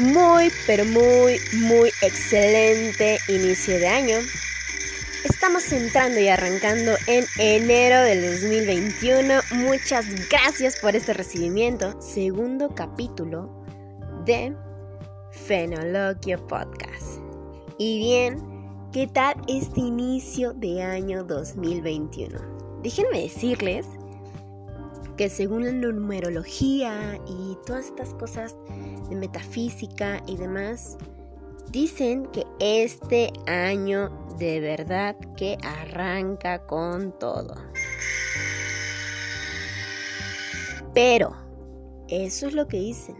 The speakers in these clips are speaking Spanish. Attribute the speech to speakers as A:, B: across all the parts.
A: Muy, pero muy, muy excelente inicio de año. Estamos entrando y arrancando en enero del 2021. Muchas gracias por este recibimiento. Segundo capítulo de Fenologio Podcast. Y bien, ¿qué tal este inicio de año 2021? Déjenme decirles que según la numerología y todas estas cosas de metafísica y demás, dicen que este año de verdad que arranca con todo. Pero, eso es lo que dicen.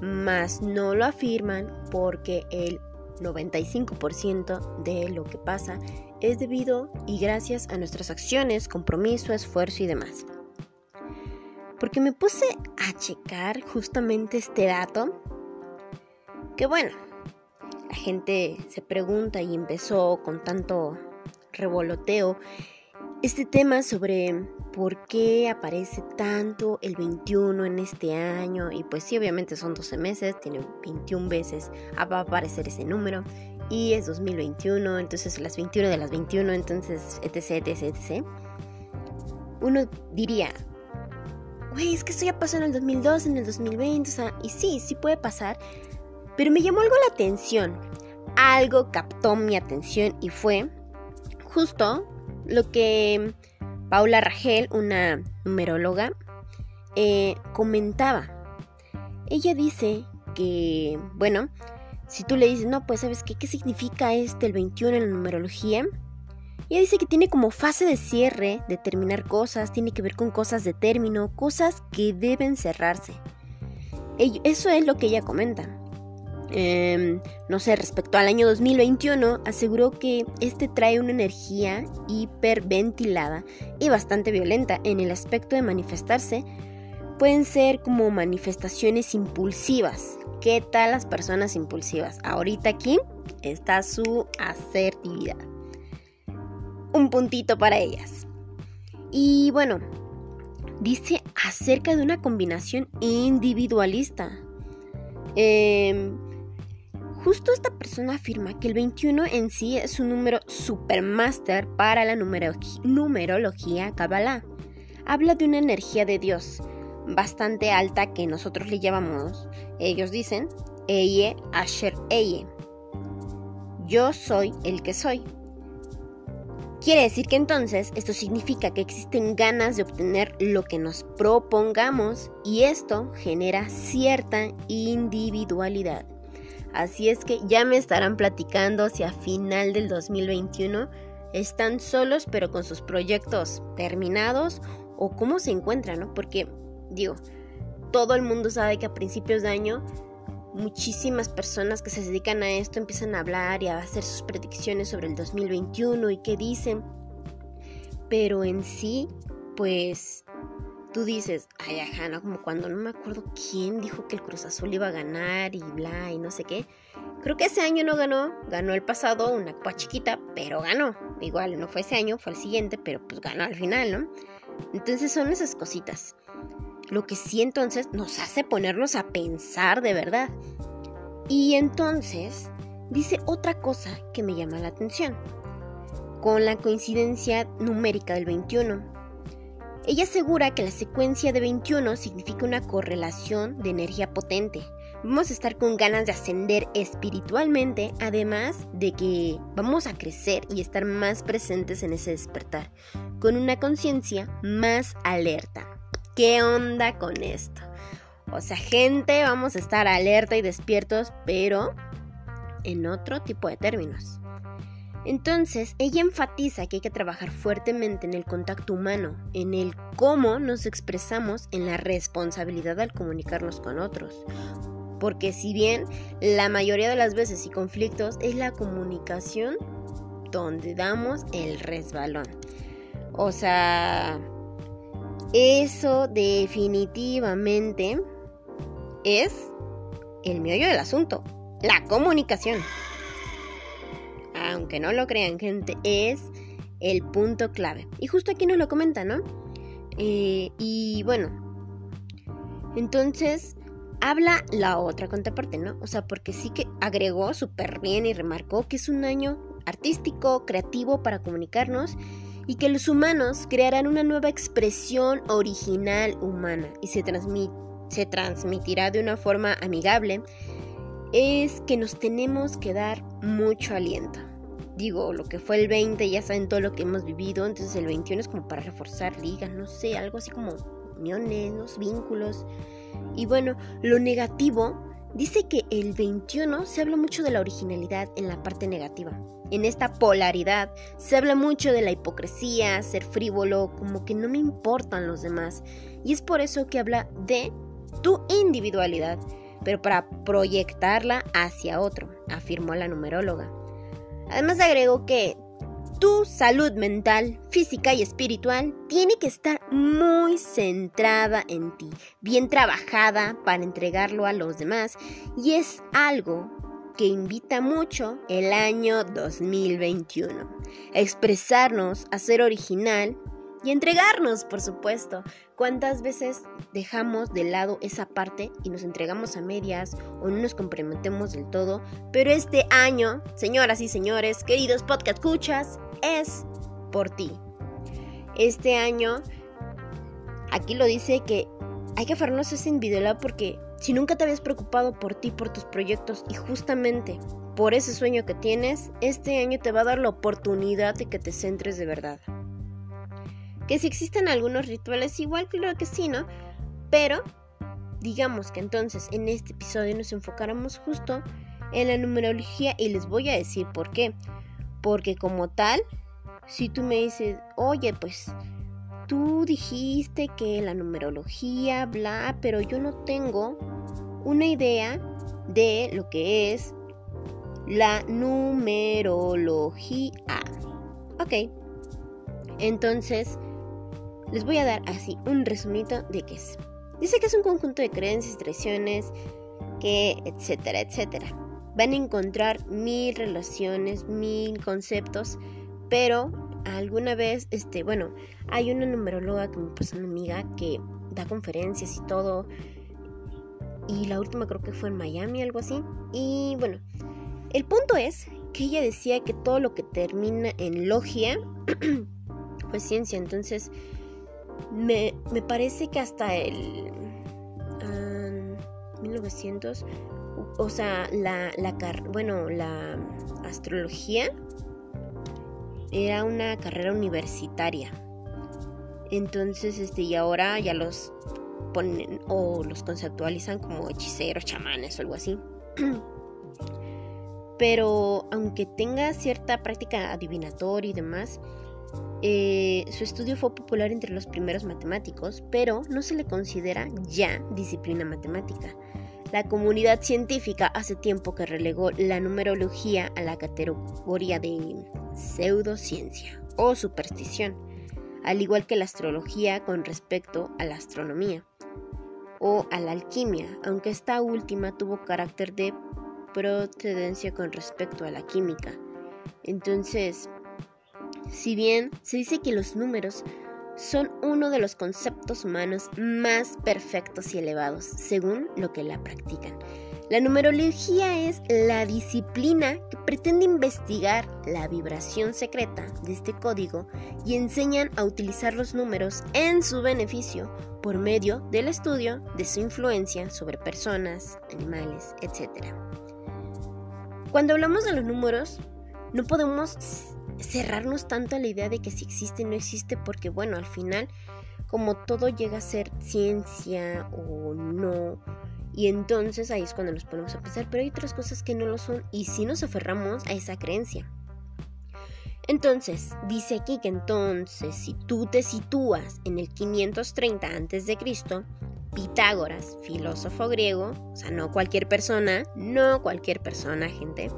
A: Más no lo afirman porque el 95% de lo que pasa es debido y gracias a nuestras acciones, compromiso, esfuerzo y demás. Porque me puse a checar justamente este dato. Que bueno, la gente se pregunta y empezó con tanto revoloteo este tema sobre por qué aparece tanto el 21 en este año. Y pues sí, obviamente son 12 meses, tiene 21 veces, va a aparecer ese número. Y es 2021, entonces las 21 de las 21, entonces etc, etc, etc. Uno diría, es que esto ya pasó en el 2002, en el 2020, o sea, y sí, sí puede pasar, pero me llamó algo la atención, algo captó mi atención y fue justo lo que Paula Ragel, una numeróloga, eh, comentaba. Ella dice que, bueno, si tú le dices, no, pues sabes qué, qué significa este el 21 en la numerología, ella dice que tiene como fase de cierre, de terminar cosas, tiene que ver con cosas de término, cosas que deben cerrarse. Eso es lo que ella comenta. Em, no sé, respecto al año 2021, aseguró que este trae una energía hiperventilada y bastante violenta en el aspecto de manifestarse. Pueden ser como manifestaciones impulsivas. ¿Qué tal las personas impulsivas? Ahorita aquí está su asertividad un puntito para ellas. Y bueno, dice acerca de una combinación individualista. Em, justo esta persona afirma que el 21 en sí es un número supermaster para la numerología Kabbalah. Habla de una energía de Dios bastante alta que nosotros le llamamos, ellos dicen, Eye Asher Eye. Yo soy el que soy. Quiere decir que entonces esto significa que existen ganas de obtener lo que nos propongamos y esto genera cierta individualidad. Así es que ya me estarán platicando si a final del 2021 están solos pero con sus proyectos terminados o cómo se encuentran, ¿no? Porque digo, todo el mundo sabe que a principios de año muchísimas personas que se dedican a esto empiezan a hablar y a hacer sus predicciones sobre el 2021 y qué dicen. Pero en sí, pues tú dices, ay, ajá, ¿no? Como cuando no me acuerdo quién dijo que el Cruz Azul iba a ganar y bla y no sé qué. Creo que ese año no ganó, ganó el pasado, una copa chiquita, pero ganó. Igual no fue ese año, fue el siguiente, pero pues ganó al final, ¿no? Entonces son esas cositas. Lo que sí entonces nos hace ponernos a pensar de verdad. Y entonces dice otra cosa que me llama la atención. Con la coincidencia numérica del 21. Ella asegura que la secuencia de 21 significa una correlación de energía potente. Vamos a estar con ganas de ascender espiritualmente, además de que vamos a crecer y estar más presentes en ese despertar, con una conciencia más alerta. ¿Qué onda con esto? O sea, gente, vamos a estar alerta y despiertos, pero en otro tipo de términos. Entonces, ella enfatiza que hay que trabajar fuertemente en el contacto humano, en el cómo nos expresamos, en la responsabilidad al comunicarnos con otros. Porque si bien la mayoría de las veces y conflictos es la comunicación donde damos el resbalón. O sea, eso definitivamente es el meollo del asunto, la comunicación. Aunque no lo crean, gente, es el punto clave. Y justo aquí nos lo comenta, ¿no? Eh, y bueno, entonces habla la otra contraparte, ¿no? O sea, porque sí que agregó súper bien y remarcó que es un año artístico, creativo para comunicarnos y que los humanos crearán una nueva expresión original humana y se, se transmitirá de una forma amigable, es que nos tenemos que dar mucho aliento. Digo, lo que fue el 20 ya saben todo lo que hemos vivido, entonces el 21 es como para reforzar ligas, no sé, algo así como uniones, los vínculos. Y bueno, lo negativo dice que el 21 se habla mucho de la originalidad en la parte negativa. En esta polaridad se habla mucho de la hipocresía, ser frívolo, como que no me importan los demás. Y es por eso que habla de tu individualidad, pero para proyectarla hacia otro, afirmó la numeróloga. Además agregó que tu salud mental, física y espiritual tiene que estar muy centrada en ti, bien trabajada para entregarlo a los demás y es algo que invita mucho el año 2021. expresarnos, a ser original y entregarnos, por supuesto. ¿Cuántas veces dejamos de lado esa parte y nos entregamos a medias o no nos comprometemos del todo? Pero este año, señoras y señores, queridos podcast escuchas, es por ti. Este año, aquí lo dice que hay que aferrarnos a ese individualidad porque si nunca te habías preocupado por ti, por tus proyectos y justamente por ese sueño que tienes, este año te va a dar la oportunidad de que te centres de verdad. Que si existen algunos rituales, igual creo que sí, ¿no? Pero digamos que entonces en este episodio nos enfocáramos justo en la numerología y les voy a decir por qué. Porque como tal, si tú me dices, oye, pues tú dijiste que la numerología, bla, pero yo no tengo una idea de lo que es la numerología. Ok, entonces les voy a dar así un resumito de qué es. Dice que es un conjunto de creencias, tradiciones, que etcétera, etcétera. Van a encontrar mil relaciones, mil conceptos, pero alguna vez, este, bueno, hay una numeróloga que me pasó una amiga que da conferencias y todo. Y la última creo que fue en Miami, algo así. Y bueno, el punto es que ella decía que todo lo que termina en logia, pues ciencia. Entonces, me, parece que hasta el 1900, o sea, la, la, bueno, la astrología era una carrera universitaria. Entonces, este, y ahora ya los ponen o los conceptualizan como hechiceros, chamanes o algo así. Pero aunque tenga cierta práctica adivinatoria y demás, eh, su estudio fue popular entre los primeros matemáticos, pero no se le considera ya disciplina matemática. La comunidad científica hace tiempo que relegó la numerología a la categoría de pseudociencia o superstición, al igual que la astrología con respecto a la astronomía o a la alquimia, aunque esta última tuvo carácter de procedencia con respecto a la química. Entonces, si bien se dice que los números son uno de los conceptos humanos más perfectos y elevados, según lo que la practican. La numerología es la disciplina que pretende investigar la vibración secreta de este código y enseñan a utilizar los números en su beneficio por medio del estudio de su influencia sobre personas, animales, etc. Cuando hablamos de los números, no podemos cerrarnos tanto a la idea de que si existe no existe, porque bueno, al final, como todo llega a ser ciencia o no, y entonces ahí es cuando nos ponemos a pensar, pero hay otras cosas que no lo son, y si nos aferramos a esa creencia. Entonces, dice aquí que entonces, si tú te sitúas en el 530 a.C., Pitágoras, filósofo griego, o sea, no cualquier persona, no cualquier persona, gente,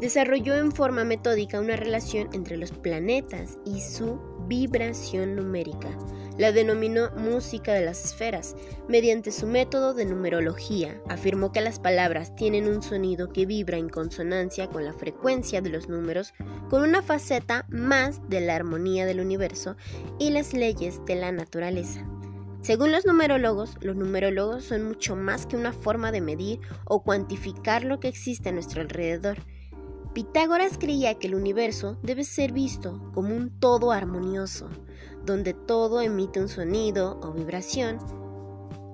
A: desarrolló en forma metódica una relación entre los planetas y su vibración numérica. La denominó música de las esferas. Mediante su método de numerología, afirmó que las palabras tienen un sonido que vibra en consonancia con la frecuencia de los números, con una faceta más de la armonía del universo y las leyes de la naturaleza. Según los numerólogos, los numerólogos son mucho más que una forma de medir o cuantificar lo que existe a nuestro alrededor. Pitágoras creía que el universo debe ser visto como un todo armonioso, donde todo emite un sonido o vibración.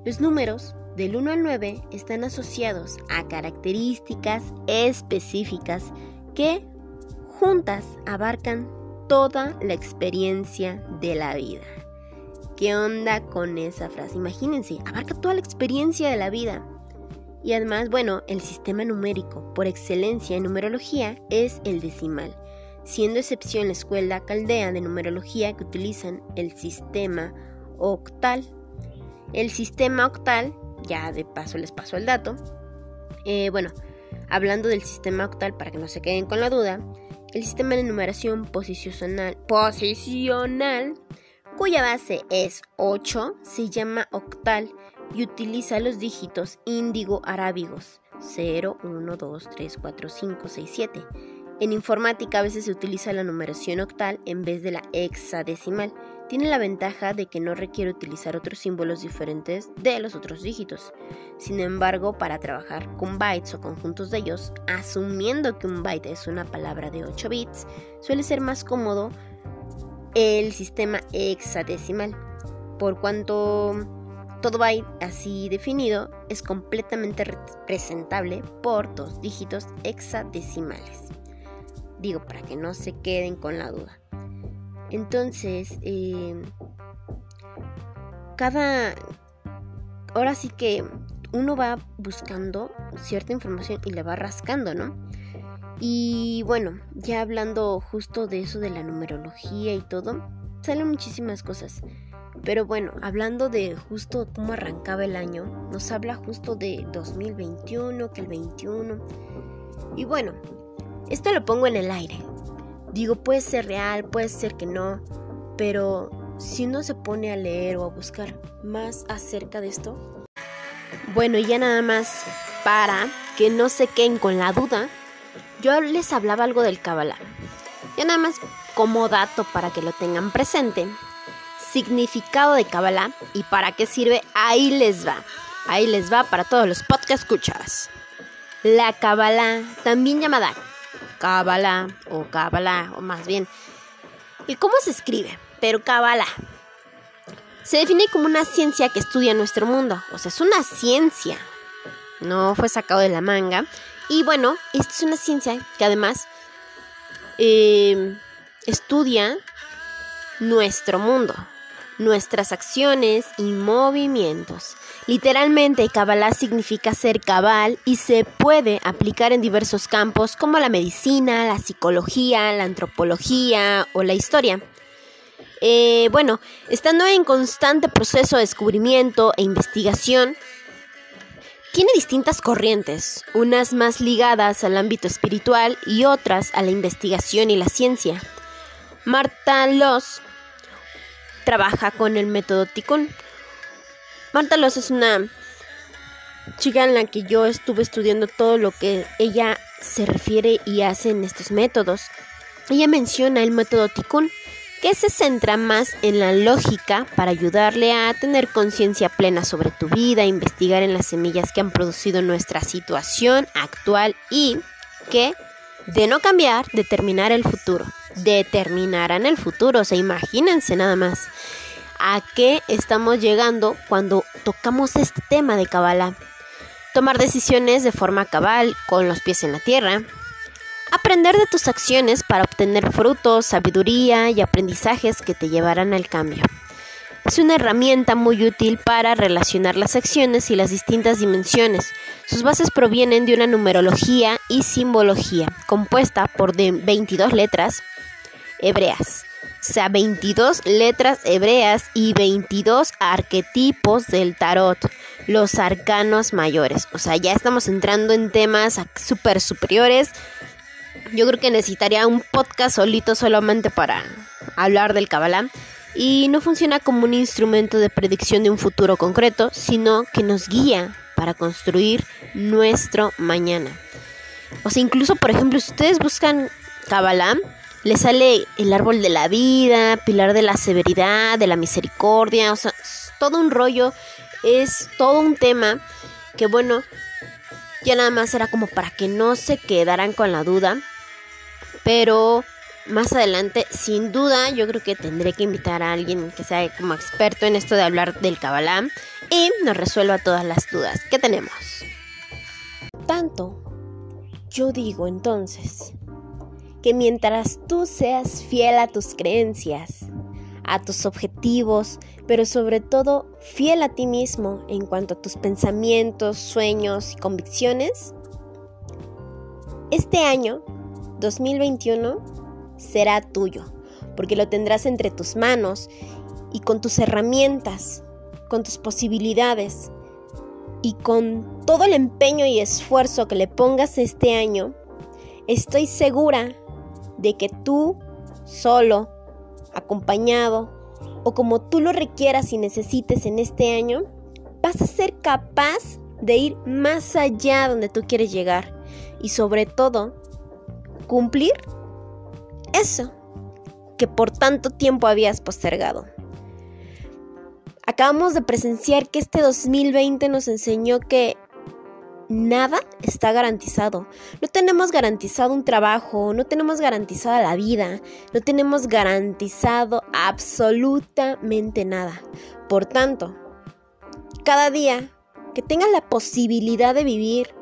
A: Los números del 1 al 9 están asociados a características específicas que juntas abarcan toda la experiencia de la vida. ¿Qué onda con esa frase? Imagínense, abarca toda la experiencia de la vida. Y además, bueno, el sistema numérico por excelencia en numerología es el decimal, siendo excepción la escuela caldea de numerología que utilizan el sistema octal. El sistema octal, ya de paso les paso el dato, eh, bueno, hablando del sistema octal para que no se queden con la duda, el sistema de numeración posicional, posicional cuya base es 8, se llama octal y utiliza los dígitos índigo arábigos 0, 1, 2, 3, 4, 5, 6, 7. En informática a veces se utiliza la numeración octal en vez de la hexadecimal. Tiene la ventaja de que no requiere utilizar otros símbolos diferentes de los otros dígitos. Sin embargo, para trabajar con bytes o conjuntos de ellos, asumiendo que un byte es una palabra de 8 bits, suele ser más cómodo el sistema hexadecimal, por cuanto todo byte así definido es completamente representable por dos dígitos hexadecimales. Digo, para que no se queden con la duda. Entonces, em, cada... Ahora sí que uno va buscando cierta información y le va rascando, ¿no? Y bueno, ya hablando justo de eso de la numerología y todo, salen muchísimas cosas. Pero bueno, hablando de justo cómo arrancaba el año, nos habla justo de 2021, que el 21. Y bueno, esto lo pongo en el aire. Digo, puede ser real, puede ser que no, pero si uno se pone a leer o a buscar más acerca de esto, bueno, ya nada más para que no se queden con la duda, yo les hablaba algo del Kabbalah. Ya nada más como dato para que lo tengan presente. Significado de Kabbalah y para qué sirve, ahí les va. Ahí les va para todos los podcast escuchas. La Kabbalah, también llamada Kabbalah o Kabbalah, o más bien. ¿Y cómo se escribe? Pero Kabbalah. Se define como una ciencia que estudia nuestro mundo. O sea, es una ciencia. No fue sacado de la manga. Y bueno, esta es una ciencia que además em, estudia nuestro mundo, nuestras acciones y movimientos. Literalmente, Kabbalah significa ser cabal y se puede aplicar en diversos campos como la medicina, la psicología, la antropología o la historia. Eh, bueno, estando en constante proceso de descubrimiento e investigación, tiene distintas corrientes, unas más ligadas al ámbito espiritual y otras a la investigación y la ciencia. Marta Loss trabaja con el método Tikkun. Marta Loss es una chica en la que yo estuve estudiando todo lo que ella se refiere y hace en estos métodos. Ella menciona el método Tikkun que se centra más en la lógica para ayudarle a tener conciencia plena sobre tu vida, investigar en las semillas que han producido nuestra situación actual y que, de no cambiar, determinar el futuro. Determinarán el futuro, o sea, imagínense nada más a qué estamos llegando cuando tocamos este tema de Kabbalah. Tomar decisiones de forma cabal, con los pies en la tierra, Aprender de tus acciones para obtener frutos, sabiduría y aprendizajes que te llevarán al cambio. Es una herramienta muy útil para relacionar las acciones y las distintas dimensiones. Sus bases provienen de una numerología y simbología compuesta por de 22 letras hebreas. O sea, 22 letras hebreas y 22 arquetipos del tarot, los arcanos mayores. O sea, ya estamos entrando en temas súper superiores yo creo que necesitaría un podcast solito solamente para hablar del Kabbalah. Y no funciona como un instrumento de predicción de un futuro concreto, sino que nos guía para construir nuestro mañana. O sea, incluso, por ejemplo, si ustedes buscan Kabbalah, les sale el árbol de la vida, pilar de la severidad, de la misericordia, o sea, todo un rollo, es todo un tema que bueno, ya nada más era como para que no se quedaran con la duda. Pero más adelante, sin duda, yo creo que tendré que invitar a alguien que sea como experto en esto de hablar del Kabbalah y nos resuelva todas las dudas que tenemos. Tanto, yo digo entonces que mientras tú seas fiel a tus creencias, a tus objetivos, pero sobre todo fiel a ti mismo en cuanto a tus pensamientos, sueños y convicciones, este año, 2021, será tuyo, porque lo tendrás entre tus manos y con tus herramientas, con tus posibilidades y con todo el empeño y esfuerzo que le pongas este año, estoy segura de que tú solo acompañado o como tú lo requieras y necesites en este año, vas a ser capaz de ir más allá donde tú quieres llegar y sobre todo cumplir eso que por tanto tiempo habías postergado. Acabamos de presenciar que este 2020 nos enseñó que nada está garantizado. No tenemos garantizado un trabajo, no tenemos garantizada la vida, no tenemos garantizado absolutamente nada. Por tanto, cada día que tengas la posibilidad de vivir,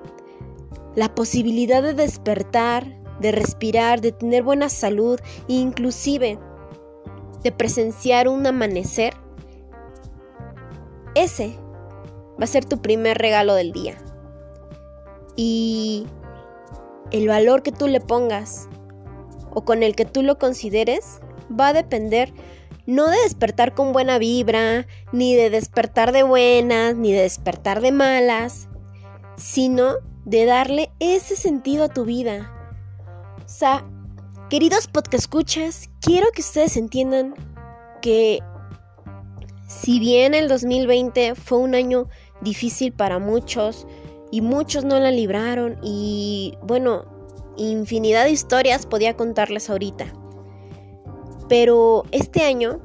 A: la posibilidad de despertar, de respirar, de tener buena salud inclusive de presenciar un amanecer, ese va a ser tu primer regalo del día y el valor que tú le pongas o con el que tú lo consideres va a depender no de despertar con buena vibra, ni de despertar de buenas, ni de despertar de malas, sino de darle ese sentido a tu vida. O sea, queridos podcast escuchas, quiero que ustedes entiendan que si bien el 2020 fue un año difícil para muchos, y muchos no la libraron y bueno, infinidad de historias podía contarles ahorita. Pero este año,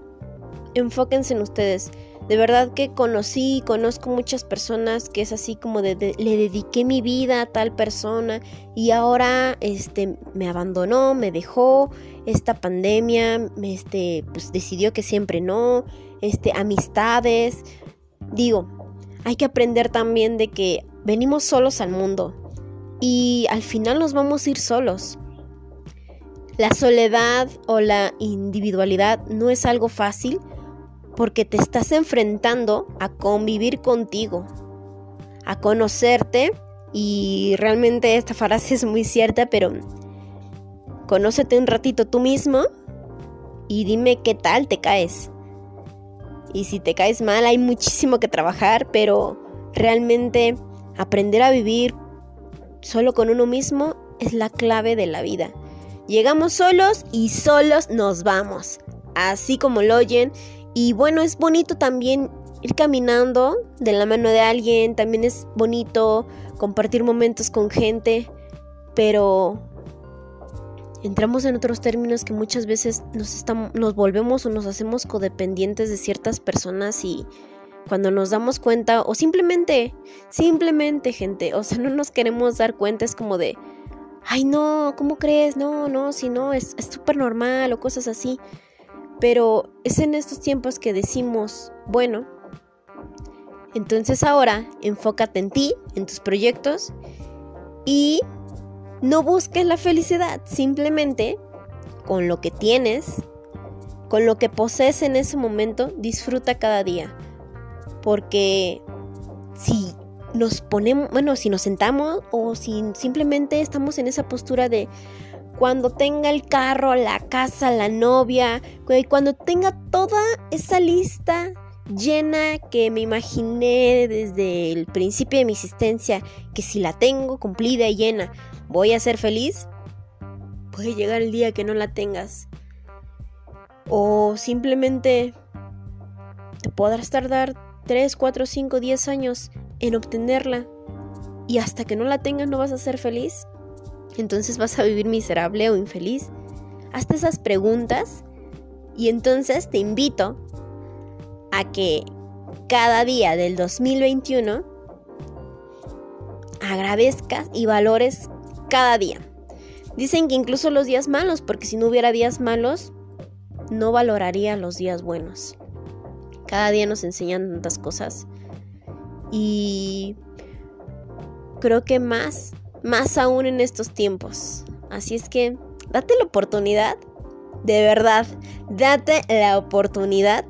A: enfóquense en ustedes. De verdad que conocí conozco muchas personas que es así como de, le dediqué mi vida a tal persona y ahora este me abandonó, me dejó, esta pandemia este pues decidió que siempre no, este amistades. Digo, hay que aprender también de que venimos solos al mundo y al final nos vamos a ir solos. La soledad o la individualidad no es algo fácil porque te estás enfrentando a convivir contigo, a conocerte y realmente esta frase es muy cierta, pero conócete un ratito tú mismo y dime qué tal te caes. Y si te caes mal hay muchísimo que trabajar, pero realmente Aprender a vivir solo con uno mismo es la clave de la vida. Llegamos solos y solos nos vamos, así como lo oyen. Y bueno, es bonito también ir caminando de la mano de alguien, también es bonito compartir momentos con gente, pero entramos en otros términos que muchas veces nos, estamos, nos volvemos o nos hacemos codependientes de ciertas personas y cuando nos damos cuenta o simplemente, simplemente gente, o sea, no nos queremos dar cuenta, es como de, ay no, ¿cómo crees? No, no, si no, es súper normal o cosas así. Pero es en estos tiempos que decimos, bueno, entonces ahora enfócate en ti, en tus proyectos y no busques la felicidad, simplemente con lo que tienes, con lo que posees en ese momento, disfruta cada día porque si nos ponemos, bueno, si nos sentamos o si simplemente estamos en esa postura de cuando tenga el carro, la casa, la novia, cuando tenga toda esa lista llena que me imaginé desde el principio de mi existencia, que si la tengo cumplida y llena, voy a ser feliz, puede llegar el día que no la tengas. O simplemente te podrás tardar 3, 4, 5, 10 años en obtenerla y hasta que no la tengas no vas a ser feliz, entonces vas a vivir miserable o infeliz. Hazte esas preguntas y entonces te invito a que cada día del 2021 agradezcas y valores cada día. Dicen que incluso los días malos, porque si no hubiera días malos, no valoraría los días buenos. Cada día nos enseñan tantas cosas. Y creo que más, más aún en estos tiempos. Así es que date la oportunidad, de verdad, date la oportunidad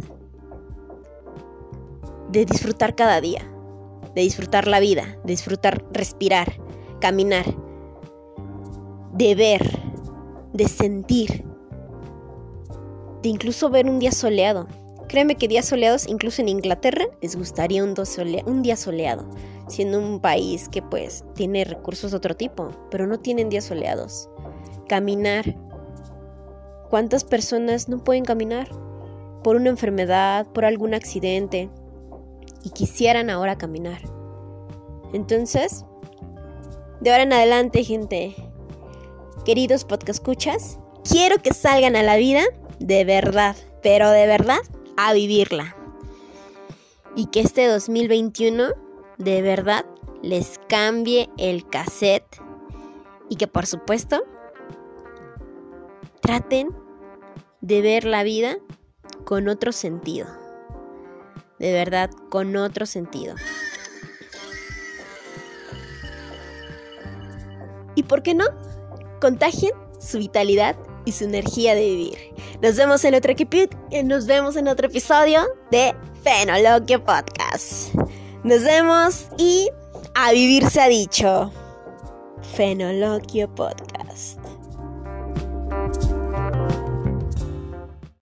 A: de disfrutar cada día, de disfrutar la vida, de disfrutar respirar, caminar, de ver, de sentir, de incluso ver un día soleado. Créeme que días soleados, incluso en Inglaterra, les gustaría un, día soleado, siendo un país que pues tiene recursos de otro tipo, pero no tienen días soleados. Caminar. ¿Cuántas personas no pueden caminar? Por una enfermedad, por algún accidente, y quisieran ahora caminar. Entonces, de ahora en adelante, gente, queridos podcast escuchas, quiero que salgan a la vida de verdad, pero de verdad a vivirla. Y que este 2021 de verdad les cambie el cassette y que por supuesto traten de ver la vida con otro sentido de verdad con otro sentido. ¿Y por qué no? Contagien su vitalidad y su energía de vivir. Nos vemos en otro, nos vemos en otro episodio de Fenoloquio Podcast. Nos vemos y a vivir se ha dicho. Fenoloquio Podcast.